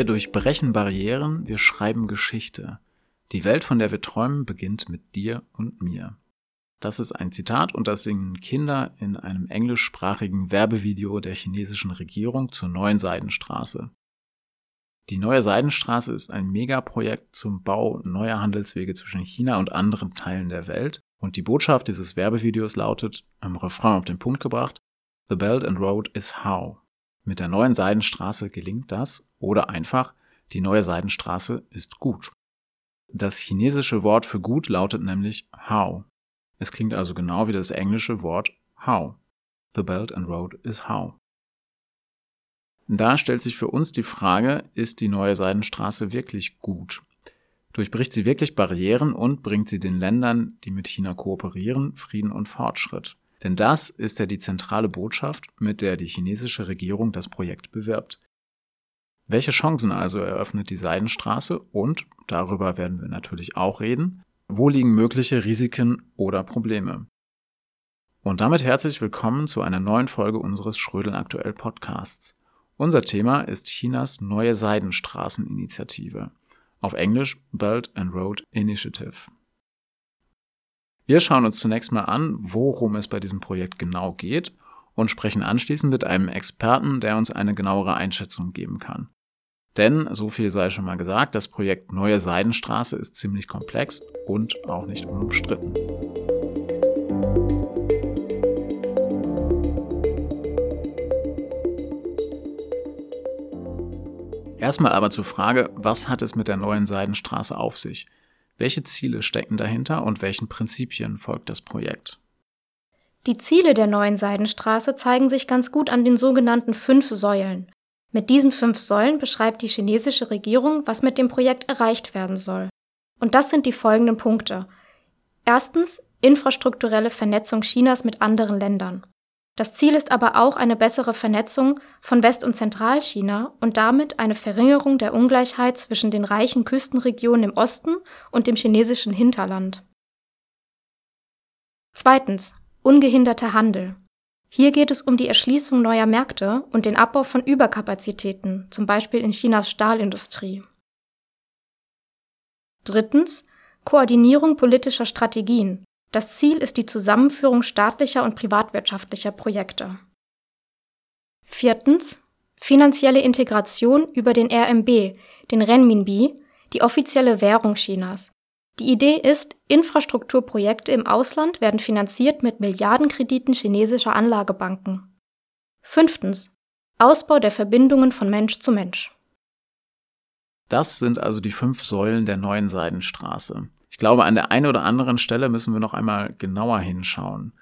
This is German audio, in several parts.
Wir durchbrechen Barrieren, wir schreiben Geschichte. Die Welt, von der wir träumen, beginnt mit dir und mir. Das ist ein Zitat und das singen Kinder in einem englischsprachigen Werbevideo der chinesischen Regierung zur neuen Seidenstraße. Die neue Seidenstraße ist ein Megaprojekt zum Bau neuer Handelswege zwischen China und anderen Teilen der Welt und die Botschaft dieses Werbevideos lautet, im Refrain auf den Punkt gebracht, The Belt and Road is how. Mit der neuen Seidenstraße gelingt das oder einfach, die neue Seidenstraße ist gut. Das chinesische Wort für gut lautet nämlich how. Es klingt also genau wie das englische Wort how. The Belt and Road is how. Da stellt sich für uns die Frage, ist die neue Seidenstraße wirklich gut? Durchbricht sie wirklich Barrieren und bringt sie den Ländern, die mit China kooperieren, Frieden und Fortschritt? Denn das ist ja die zentrale Botschaft, mit der die chinesische Regierung das Projekt bewirbt. Welche Chancen also eröffnet die Seidenstraße und, darüber werden wir natürlich auch reden, wo liegen mögliche Risiken oder Probleme? Und damit herzlich willkommen zu einer neuen Folge unseres Schrödel aktuell Podcasts. Unser Thema ist Chinas neue Seidenstraßeninitiative. Auf Englisch Belt and Road Initiative. Wir schauen uns zunächst mal an, worum es bei diesem Projekt genau geht und sprechen anschließend mit einem Experten, der uns eine genauere Einschätzung geben kann. Denn, so viel sei schon mal gesagt, das Projekt Neue Seidenstraße ist ziemlich komplex und auch nicht unumstritten. Erstmal aber zur Frage, was hat es mit der neuen Seidenstraße auf sich? Welche Ziele stecken dahinter und welchen Prinzipien folgt das Projekt? Die Ziele der neuen Seidenstraße zeigen sich ganz gut an den sogenannten fünf Säulen. Mit diesen fünf Säulen beschreibt die chinesische Regierung, was mit dem Projekt erreicht werden soll. Und das sind die folgenden Punkte. Erstens infrastrukturelle Vernetzung Chinas mit anderen Ländern. Das Ziel ist aber auch eine bessere Vernetzung von West- und Zentralchina und damit eine Verringerung der Ungleichheit zwischen den reichen Küstenregionen im Osten und dem chinesischen Hinterland. Zweitens ungehinderter Handel. Hier geht es um die Erschließung neuer Märkte und den Abbau von Überkapazitäten, zum Beispiel in Chinas Stahlindustrie. Drittens Koordinierung politischer Strategien. Das Ziel ist die Zusammenführung staatlicher und privatwirtschaftlicher Projekte. Viertens finanzielle Integration über den RMB, den Renminbi, die offizielle Währung Chinas, die Idee ist, Infrastrukturprojekte im Ausland werden finanziert mit Milliardenkrediten chinesischer Anlagebanken. Fünftens. Ausbau der Verbindungen von Mensch zu Mensch. Das sind also die fünf Säulen der neuen Seidenstraße. Ich glaube, an der einen oder anderen Stelle müssen wir noch einmal genauer hinschauen.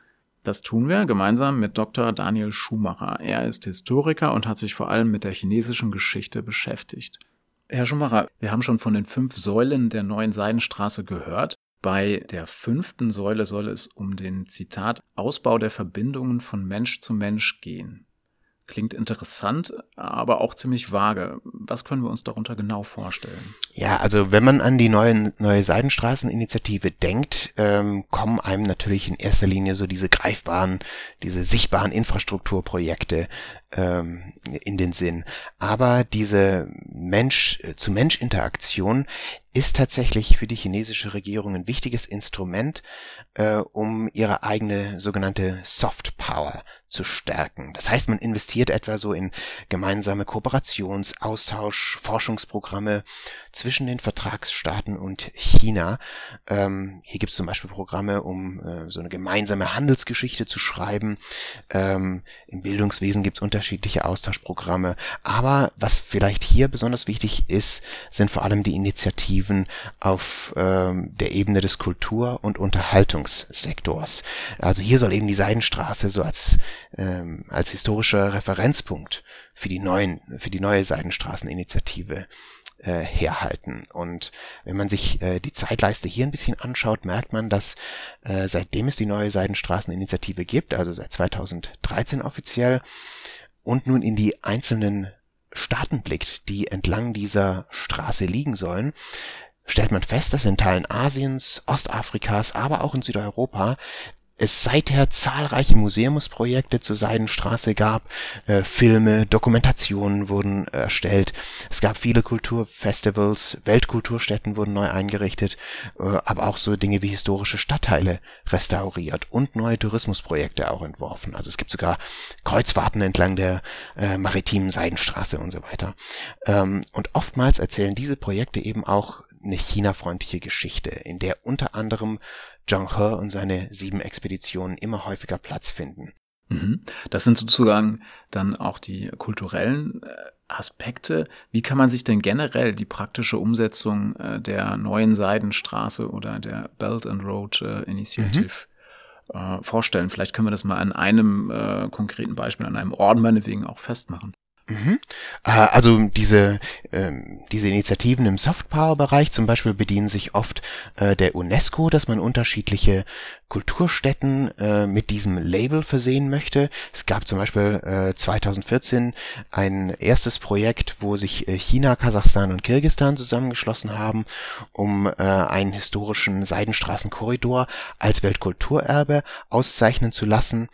Das tun wir gemeinsam mit Dr. Daniel Schumacher. Er ist Historiker und hat sich vor allem mit der chinesischen Geschichte beschäftigt. Herr Schumacher, wir haben schon von den fünf Säulen der neuen Seidenstraße gehört. Bei der fünften Säule soll es um den Zitat Ausbau der Verbindungen von Mensch zu Mensch gehen. Klingt interessant, aber auch ziemlich vage. Was können wir uns darunter genau vorstellen? Ja, also wenn man an die neue, neue Seidenstraßeninitiative denkt, ähm, kommen einem natürlich in erster Linie so diese greifbaren, diese sichtbaren Infrastrukturprojekte ähm, in den Sinn. Aber diese Mensch-zu-Mensch-Interaktion ist tatsächlich für die chinesische Regierung ein wichtiges Instrument, äh, um ihre eigene sogenannte Soft Power zu stärken. Das heißt, man investiert etwa so in gemeinsame Kooperations-, Austausch-, Forschungsprogramme zwischen den Vertragsstaaten und China. Ähm, hier gibt es zum Beispiel Programme, um äh, so eine gemeinsame Handelsgeschichte zu schreiben. Ähm, Im Bildungswesen gibt es unterschiedliche Austauschprogramme. Aber was vielleicht hier besonders wichtig ist, sind vor allem die Initiativen auf ähm, der Ebene des Kultur- und Unterhaltungssektors. Also hier soll eben die Seidenstraße so als ähm, als historischer Referenzpunkt für die neuen, für die neue Seidenstraßeninitiative äh, herhalten. Und wenn man sich äh, die Zeitleiste hier ein bisschen anschaut, merkt man, dass äh, seitdem es die neue Seidenstraßeninitiative gibt, also seit 2013 offiziell, und nun in die einzelnen Staaten blickt, die entlang dieser Straße liegen sollen, stellt man fest, dass in Teilen Asiens, Ostafrikas, aber auch in Südeuropa es seither zahlreiche Museumsprojekte zur Seidenstraße gab, äh, Filme, Dokumentationen wurden erstellt, es gab viele Kulturfestivals, Weltkulturstätten wurden neu eingerichtet, äh, aber auch so Dinge wie historische Stadtteile restauriert und neue Tourismusprojekte auch entworfen. Also es gibt sogar Kreuzfahrten entlang der äh, maritimen Seidenstraße und so weiter. Ähm, und oftmals erzählen diese Projekte eben auch eine China-freundliche Geschichte, in der unter anderem Zhang He und seine sieben Expeditionen immer häufiger Platz finden. Mhm. Das sind sozusagen dann auch die kulturellen äh, Aspekte. Wie kann man sich denn generell die praktische Umsetzung äh, der neuen Seidenstraße oder der Belt and Road äh, Initiative mhm. vorstellen? Vielleicht können wir das mal an einem konkreten Beispiel, an einem Ort meinetwegen auch festmachen. Mhm. Äh, also diese, ähm, diese Initiativen im Softpower-Bereich zum Beispiel bedienen sich oft äh, der UNESCO, dass man unterschiedliche Kulturstätten äh, mit diesem Label versehen möchte. Es gab zum Beispiel 2014 ein erstes Projekt, wo sich China, Kasachstan und Kirgistan zusammengeschlossen haben, um einen historischen Seidenstraßenkorridor als Weltkulturerbe auszeichnen zu lassen.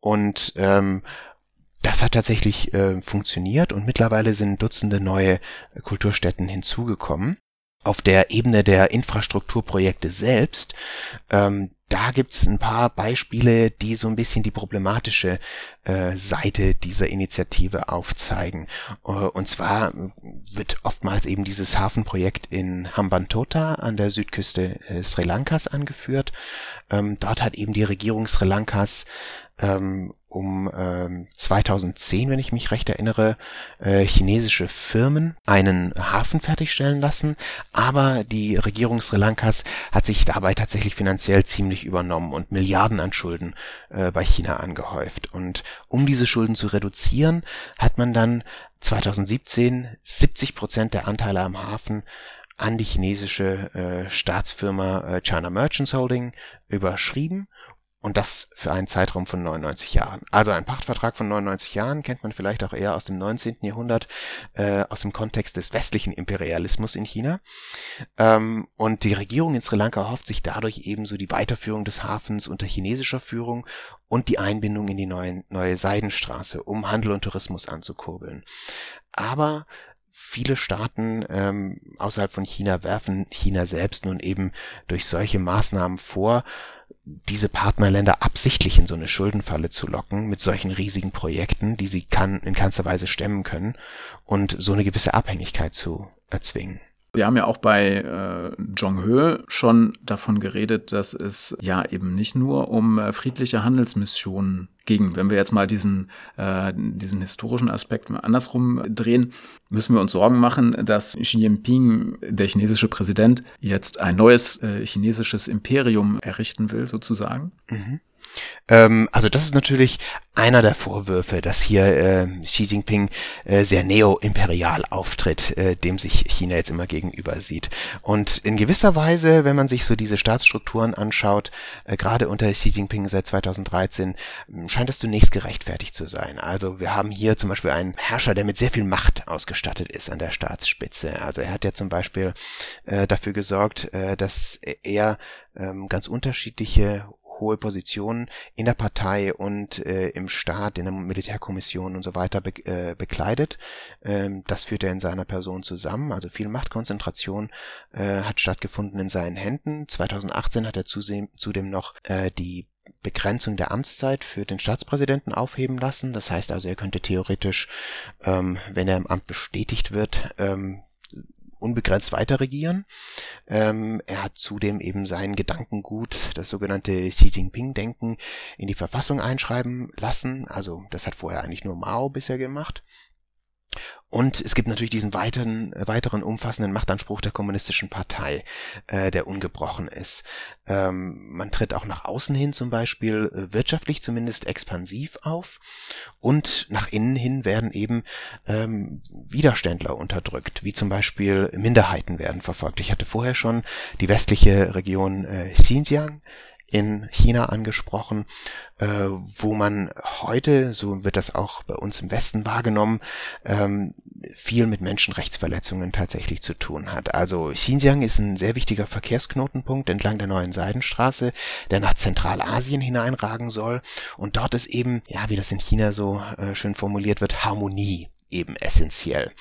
Und ähm, das hat tatsächlich äh, funktioniert und mittlerweile sind Dutzende neue Kulturstätten hinzugekommen. Auf der Ebene der Infrastrukturprojekte selbst, ähm, da gibt's ein paar Beispiele, die so ein bisschen die problematische äh, Seite dieser Initiative aufzeigen. Äh, und zwar wird oftmals eben dieses Hafenprojekt in Hambantota an der Südküste äh, Sri Lankas angeführt. Ähm, dort hat eben die Regierung Sri Lankas ähm, um ähm, 2010, wenn ich mich recht erinnere, äh, chinesische Firmen einen Hafen fertigstellen lassen, aber die Regierung Sri Lankas hat sich dabei tatsächlich finanziell ziemlich übernommen und Milliarden an Schulden äh, bei China angehäuft. Und um diese Schulden zu reduzieren, hat man dann 2017 70 Prozent der Anteile am Hafen an die chinesische äh, Staatsfirma äh, China Merchants Holding überschrieben und das für einen Zeitraum von 99 Jahren. Also ein Pachtvertrag von 99 Jahren kennt man vielleicht auch eher aus dem 19. Jahrhundert, äh, aus dem Kontext des westlichen Imperialismus in China. Ähm, und die Regierung in Sri Lanka hofft sich dadurch ebenso die Weiterführung des Hafens unter chinesischer Führung und die Einbindung in die neue, neue Seidenstraße, um Handel und Tourismus anzukurbeln. Aber viele Staaten ähm, außerhalb von China werfen China selbst nun eben durch solche Maßnahmen vor, diese Partnerländer absichtlich in so eine Schuldenfalle zu locken mit solchen riesigen Projekten, die sie kann, in keinster Weise stemmen können und so eine gewisse Abhängigkeit zu erzwingen. Wir haben ja auch bei äh, Zhonghe schon davon geredet, dass es ja eben nicht nur um äh, friedliche Handelsmissionen ging. Wenn wir jetzt mal diesen, äh, diesen historischen Aspekt mal andersrum drehen, müssen wir uns Sorgen machen, dass Xi Jinping, der chinesische Präsident, jetzt ein neues äh, chinesisches Imperium errichten will, sozusagen. Mhm. Ähm, also das ist natürlich einer der Vorwürfe, dass hier äh, Xi Jinping äh, sehr neoimperial auftritt, äh, dem sich China jetzt immer gegenüber sieht. Und in gewisser Weise, wenn man sich so diese Staatsstrukturen anschaut, äh, gerade unter Xi Jinping seit 2013, hm, scheint das zunächst gerechtfertigt zu sein. Also wir haben hier zum Beispiel einen Herrscher, der mit sehr viel Macht ausgestattet ist an der Staatsspitze. Also er hat ja zum Beispiel äh, dafür gesorgt, äh, dass er ähm, ganz unterschiedliche hohe Positionen in der Partei und äh, im Staat, in der Militärkommission und so weiter be äh, bekleidet. Ähm, das führt er in seiner Person zusammen. Also viel Machtkonzentration äh, hat stattgefunden in seinen Händen. 2018 hat er zudem noch äh, die Begrenzung der Amtszeit für den Staatspräsidenten aufheben lassen. Das heißt also, er könnte theoretisch, ähm, wenn er im Amt bestätigt wird, ähm, unbegrenzt weiter regieren. Ähm, er hat zudem eben sein Gedankengut, das sogenannte Xi Jinping-Denken, in die Verfassung einschreiben lassen. Also das hat vorher eigentlich nur Mao bisher gemacht. Und es gibt natürlich diesen weiteren, weiteren umfassenden Machtanspruch der kommunistischen Partei, äh, der ungebrochen ist. Ähm, man tritt auch nach außen hin zum Beispiel äh, wirtschaftlich zumindest expansiv auf und nach innen hin werden eben ähm, Widerständler unterdrückt, wie zum Beispiel Minderheiten werden verfolgt. Ich hatte vorher schon die westliche Region äh, Xinjiang in China angesprochen, äh, wo man heute, so wird das auch bei uns im Westen wahrgenommen, ähm, viel mit Menschenrechtsverletzungen tatsächlich zu tun hat. Also Xinjiang ist ein sehr wichtiger Verkehrsknotenpunkt entlang der neuen Seidenstraße, der nach Zentralasien hineinragen soll. Und dort ist eben, ja, wie das in China so äh, schön formuliert wird, Harmonie eben essentiell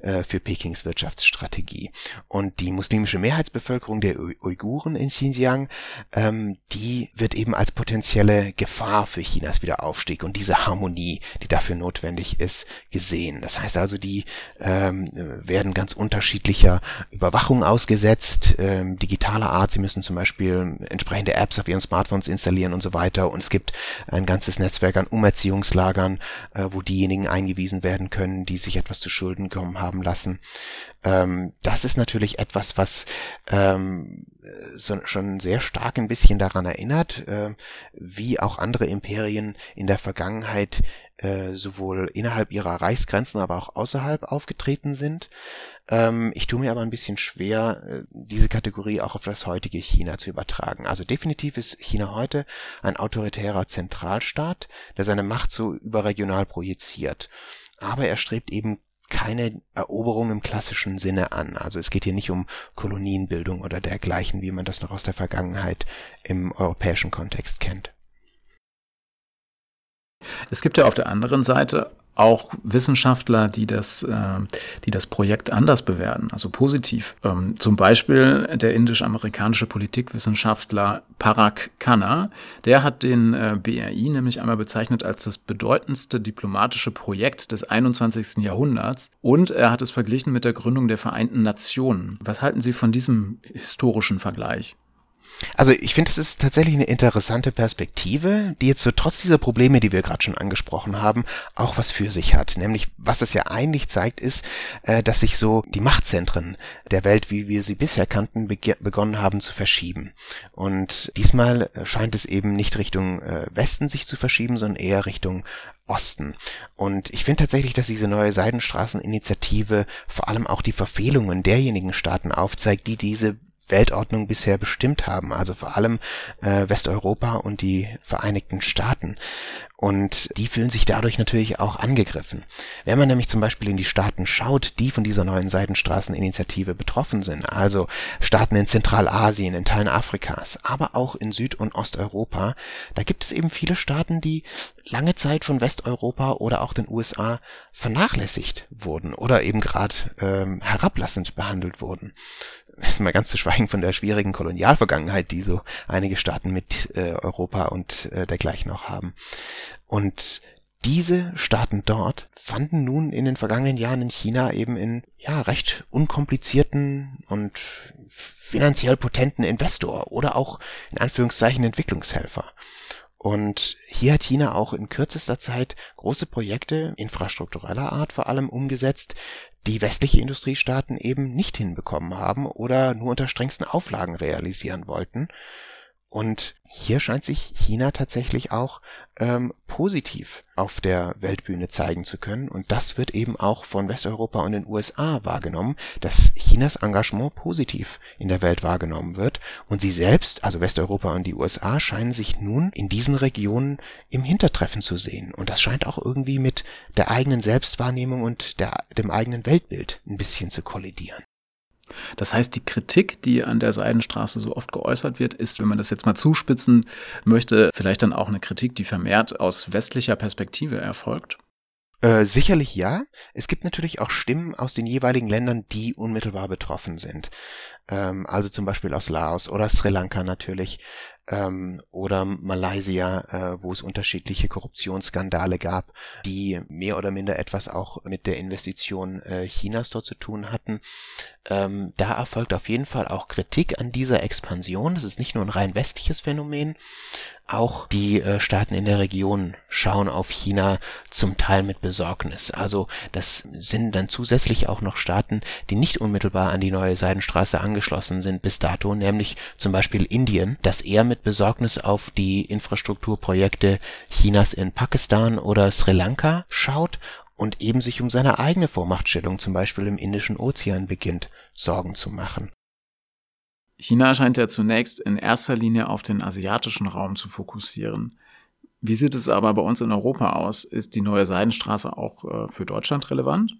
äh, für Pekings Wirtschaftsstrategie. Und die muslimische Mehrheitsbevölkerung der Uiguren in Xinjiang, ähm, die wird eben als potenzielle Gefahr für Chinas Wiederaufstieg und diese Harmonie, die dafür notwendig ist, gesehen. Das heißt also, die ähm, werden ganz unterschiedlicher Überwachung ausgesetzt, ähm, digitaler Art. Sie müssen zum Beispiel entsprechende Apps auf ihren Smartphones installieren und so weiter. Und es gibt ein ganzes Netzwerk an Umerziehungslagern, äh, wo diejenigen eingewiesen werden können, die sich etwas zu Schulden kommen haben lassen. Ähm, das ist natürlich etwas, was ähm, so, schon sehr stark ein bisschen daran erinnert, äh, wie auch andere Imperien in der Vergangenheit äh, sowohl innerhalb ihrer Reichsgrenzen, aber auch außerhalb aufgetreten sind. Ähm, ich tue mir aber ein bisschen schwer, äh, diese Kategorie auch auf das heutige China zu übertragen. Also definitiv ist China heute ein autoritärer Zentralstaat, der seine Macht so überregional projiziert aber er strebt eben keine Eroberung im klassischen Sinne an. Also es geht hier nicht um Kolonienbildung oder dergleichen, wie man das noch aus der Vergangenheit im europäischen Kontext kennt. Es gibt ja auf der anderen Seite auch Wissenschaftler, die das, äh, die das Projekt anders bewerten, also positiv. Ähm, zum Beispiel der indisch-amerikanische Politikwissenschaftler Parag Khanna, der hat den äh, BRI nämlich einmal bezeichnet als das bedeutendste diplomatische Projekt des 21. Jahrhunderts und er hat es verglichen mit der Gründung der Vereinten Nationen. Was halten Sie von diesem historischen Vergleich? Also ich finde, es ist tatsächlich eine interessante Perspektive, die jetzt so trotz dieser Probleme, die wir gerade schon angesprochen haben, auch was für sich hat. Nämlich, was es ja eigentlich zeigt, ist, äh, dass sich so die Machtzentren der Welt, wie wir sie bisher kannten, begonnen haben zu verschieben. Und diesmal scheint es eben nicht Richtung äh, Westen sich zu verschieben, sondern eher Richtung Osten. Und ich finde tatsächlich, dass diese neue Seidenstraßeninitiative vor allem auch die Verfehlungen derjenigen Staaten aufzeigt, die diese Weltordnung bisher bestimmt haben, also vor allem äh, Westeuropa und die Vereinigten Staaten. Und die fühlen sich dadurch natürlich auch angegriffen. Wenn man nämlich zum Beispiel in die Staaten schaut, die von dieser neuen Seidenstraßeninitiative betroffen sind, also Staaten in Zentralasien, in Teilen Afrikas, aber auch in Süd- und Osteuropa, da gibt es eben viele Staaten, die lange Zeit von Westeuropa oder auch den USA vernachlässigt wurden oder eben gerade ähm, herablassend behandelt wurden mal ganz zu schweigen von der schwierigen Kolonialvergangenheit, die so einige Staaten mit äh, Europa und äh, dergleichen auch haben. Und diese Staaten dort fanden nun in den vergangenen Jahren in China eben in ja recht unkomplizierten und finanziell potenten Investor oder auch in Anführungszeichen Entwicklungshelfer. Und hier hat China auch in kürzester Zeit große Projekte infrastruktureller Art vor allem umgesetzt, die westliche Industriestaaten eben nicht hinbekommen haben oder nur unter strengsten Auflagen realisieren wollten. Und hier scheint sich China tatsächlich auch ähm, positiv auf der Weltbühne zeigen zu können. Und das wird eben auch von Westeuropa und den USA wahrgenommen, dass Chinas Engagement positiv in der Welt wahrgenommen wird. Und sie selbst, also Westeuropa und die USA, scheinen sich nun in diesen Regionen im Hintertreffen zu sehen. Und das scheint auch irgendwie mit der eigenen Selbstwahrnehmung und der, dem eigenen Weltbild ein bisschen zu kollidieren. Das heißt, die Kritik, die an der Seidenstraße so oft geäußert wird, ist, wenn man das jetzt mal zuspitzen möchte, vielleicht dann auch eine Kritik, die vermehrt aus westlicher Perspektive erfolgt? Äh, sicherlich ja. Es gibt natürlich auch Stimmen aus den jeweiligen Ländern, die unmittelbar betroffen sind. Ähm, also zum Beispiel aus Laos oder Sri Lanka natürlich ähm, oder Malaysia, äh, wo es unterschiedliche Korruptionsskandale gab, die mehr oder minder etwas auch mit der Investition äh, Chinas dort zu tun hatten. Ähm, da erfolgt auf jeden Fall auch Kritik an dieser Expansion. Das ist nicht nur ein rein westliches Phänomen. Auch die äh, Staaten in der Region schauen auf China zum Teil mit Besorgnis. Also das sind dann zusätzlich auch noch Staaten, die nicht unmittelbar an die neue Seidenstraße angeschlossen sind bis dato, nämlich zum Beispiel Indien, das eher mit Besorgnis auf die Infrastrukturprojekte Chinas in Pakistan oder Sri Lanka schaut und eben sich um seine eigene Vormachtstellung zum Beispiel im Indischen Ozean beginnt Sorgen zu machen. China scheint ja zunächst in erster Linie auf den asiatischen Raum zu fokussieren. Wie sieht es aber bei uns in Europa aus? Ist die neue Seidenstraße auch äh, für Deutschland relevant?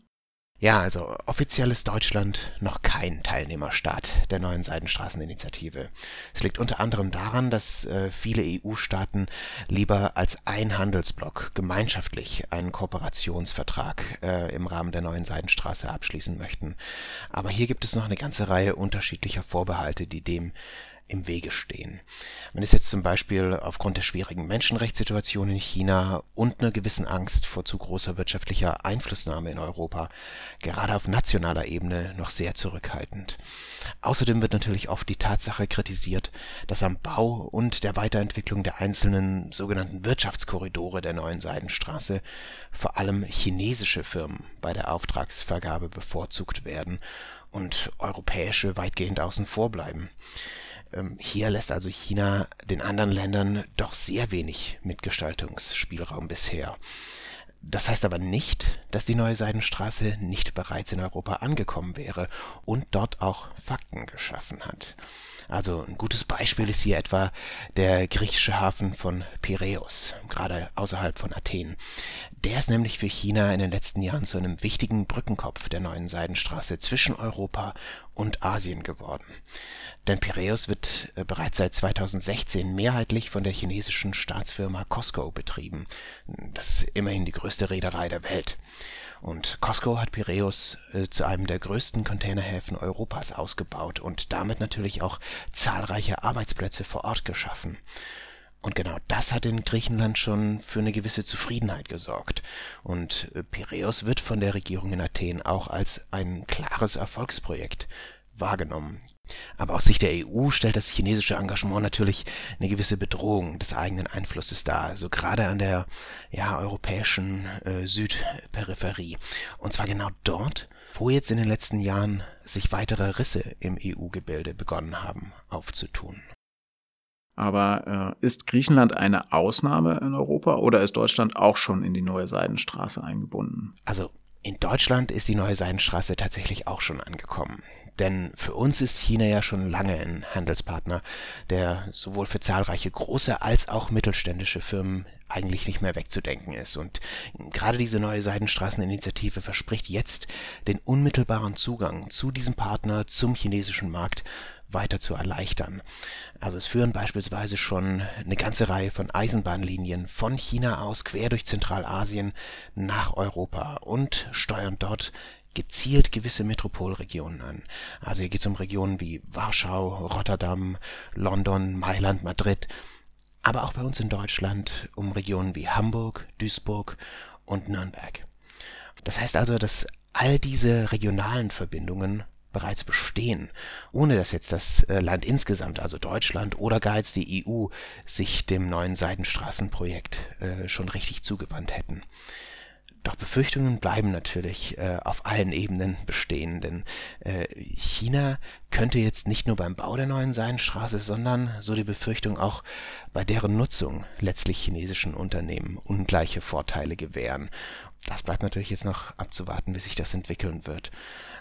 Ja, also offiziell ist Deutschland noch kein Teilnehmerstaat der neuen Seidenstraßeninitiative. Es liegt unter anderem daran, dass äh, viele EU-Staaten lieber als ein Handelsblock gemeinschaftlich einen Kooperationsvertrag äh, im Rahmen der neuen Seidenstraße abschließen möchten. Aber hier gibt es noch eine ganze Reihe unterschiedlicher Vorbehalte, die dem im Wege stehen. Man ist jetzt zum Beispiel aufgrund der schwierigen Menschenrechtssituation in China und einer gewissen Angst vor zu großer wirtschaftlicher Einflussnahme in Europa gerade auf nationaler Ebene noch sehr zurückhaltend. Außerdem wird natürlich oft die Tatsache kritisiert, dass am Bau und der Weiterentwicklung der einzelnen sogenannten Wirtschaftskorridore der neuen Seidenstraße vor allem chinesische Firmen bei der Auftragsvergabe bevorzugt werden und europäische weitgehend außen vor bleiben. Ähm, hier lässt also China den anderen Ländern doch sehr wenig Mitgestaltungsspielraum bisher. Das heißt aber nicht, dass die neue Seidenstraße nicht bereits in Europa angekommen wäre und dort auch Fakten geschaffen hat. Also ein gutes Beispiel ist hier etwa der griechische Hafen von Piräus, gerade außerhalb von Athen. Der ist nämlich für China in den letzten Jahren zu einem wichtigen Brückenkopf der neuen Seidenstraße zwischen Europa und Asien geworden. Denn Piräus wird äh, bereits seit 2016 mehrheitlich von der chinesischen Staatsfirma COSCO betrieben. Das ist immerhin die größte Reederei der Welt. Und COSCO hat Piräus äh, zu einem der größten Containerhäfen Europas ausgebaut und damit natürlich auch zahlreiche Arbeitsplätze vor Ort geschaffen. Und genau das hat in Griechenland schon für eine gewisse Zufriedenheit gesorgt. Und äh, Piräus wird von der Regierung in Athen auch als ein klares Erfolgsprojekt wahrgenommen. Aber aus Sicht der EU stellt das chinesische Engagement natürlich eine gewisse Bedrohung des eigenen Einflusses dar, also gerade an der ja, europäischen äh, Südperipherie. Und zwar genau dort, wo jetzt in den letzten Jahren sich weitere Risse im EU-Gebilde begonnen haben aufzutun. Aber äh, ist Griechenland eine Ausnahme in Europa oder ist Deutschland auch schon in die neue Seidenstraße eingebunden? Also in Deutschland ist die neue Seidenstraße tatsächlich auch schon angekommen. Denn für uns ist China ja schon lange ein Handelspartner, der sowohl für zahlreiche große als auch mittelständische Firmen eigentlich nicht mehr wegzudenken ist. Und gerade diese neue Seidenstraßeninitiative verspricht jetzt den unmittelbaren Zugang zu diesem Partner zum chinesischen Markt weiter zu erleichtern. Also es führen beispielsweise schon eine ganze Reihe von Eisenbahnlinien von China aus quer durch Zentralasien nach Europa und steuern dort gezielt gewisse Metropolregionen an. Also hier geht es um Regionen wie Warschau, Rotterdam, London, Mailand, Madrid, aber auch bei uns in Deutschland um Regionen wie Hamburg, Duisburg und Nürnberg. Das heißt also, dass all diese regionalen Verbindungen bereits bestehen, ohne dass jetzt das äh, Land insgesamt, also Deutschland oder gar jetzt die EU, sich dem neuen Seidenstraßenprojekt äh, schon richtig zugewandt hätten. Doch Befürchtungen bleiben natürlich äh, auf allen Ebenen bestehen, denn China könnte jetzt nicht nur beim Bau der neuen Seidenstraße, sondern, so die Befürchtung, auch bei deren Nutzung letztlich chinesischen Unternehmen ungleiche Vorteile gewähren. Das bleibt natürlich jetzt noch abzuwarten, wie sich das entwickeln wird.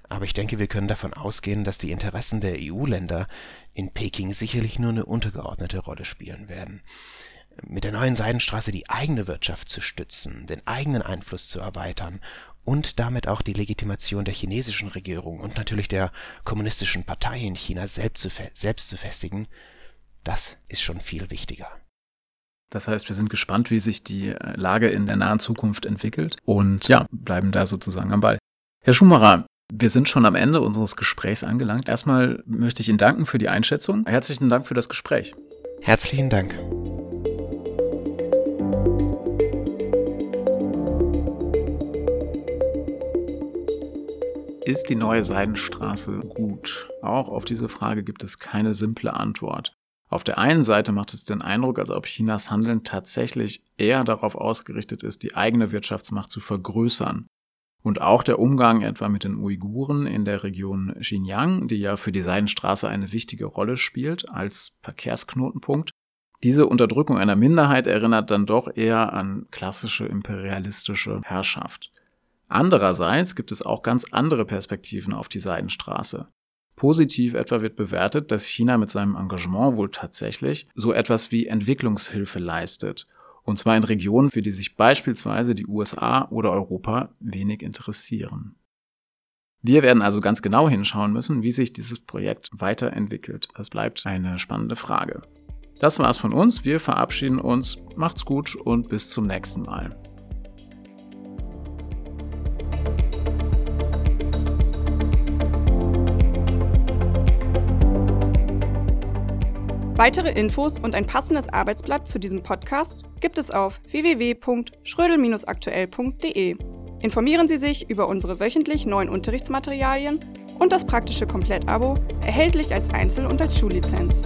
Aber ich denke, wir können davon ausgehen, dass die Interessen der EU-Länder in Peking sicherlich nur eine untergeordnete Rolle spielen werden mit der neuen Seidenstraße die eigene Wirtschaft zu stützen, den eigenen Einfluss zu erweitern und damit auch die Legitimation der chinesischen Regierung und natürlich der kommunistischen Partei in China selbst zu, selbst zu festigen, das ist schon viel wichtiger. Das heißt, wir sind gespannt, wie sich die äh, Lage in der nahen Zukunft entwickelt und ja, bleiben da sozusagen am Ball. Herr Schumacher, wir sind schon am Ende unseres Gesprächs angelangt. Erstmal möchte ich Ihnen danken für die Einschätzung. Herzlichen Dank für das Gespräch. Herzlichen Dank. Ist die neue Seidenstraße gut? Auch auf diese Frage gibt es keine simple Antwort. Auf der einen Seite macht es den Eindruck, als ob Chinas Handeln tatsächlich eher darauf ausgerichtet ist, die eigene Wirtschaftsmacht zu vergrößern. Und auch der Umgang etwa mit den Uiguren in der Region Xinjiang, die ja für die Seidenstraße eine wichtige Rolle spielt als Verkehrsknotenpunkt. Diese Unterdrückung einer Minderheit erinnert dann doch eher an klassische imperialistische Herrschaft. Andererseits gibt es auch ganz andere Perspektiven auf die Seidenstraße. Positiv etwa wird bewertet, dass China mit seinem Engagement wohl tatsächlich so etwas wie Entwicklungshilfe leistet. Und zwar in Regionen, für die sich beispielsweise die USA oder Europa wenig interessieren. Wir werden also ganz genau hinschauen müssen, wie sich dieses Projekt weiterentwickelt. Das bleibt eine spannende Frage. Das war's von uns. Wir verabschieden uns. Macht's gut und bis zum nächsten Mal. Weitere Infos und ein passendes Arbeitsblatt zu diesem Podcast gibt es auf www.schrödel-aktuell.de. Informieren Sie sich über unsere wöchentlich neuen Unterrichtsmaterialien und das praktische Komplettabo, erhältlich als Einzel- und als Schullizenz.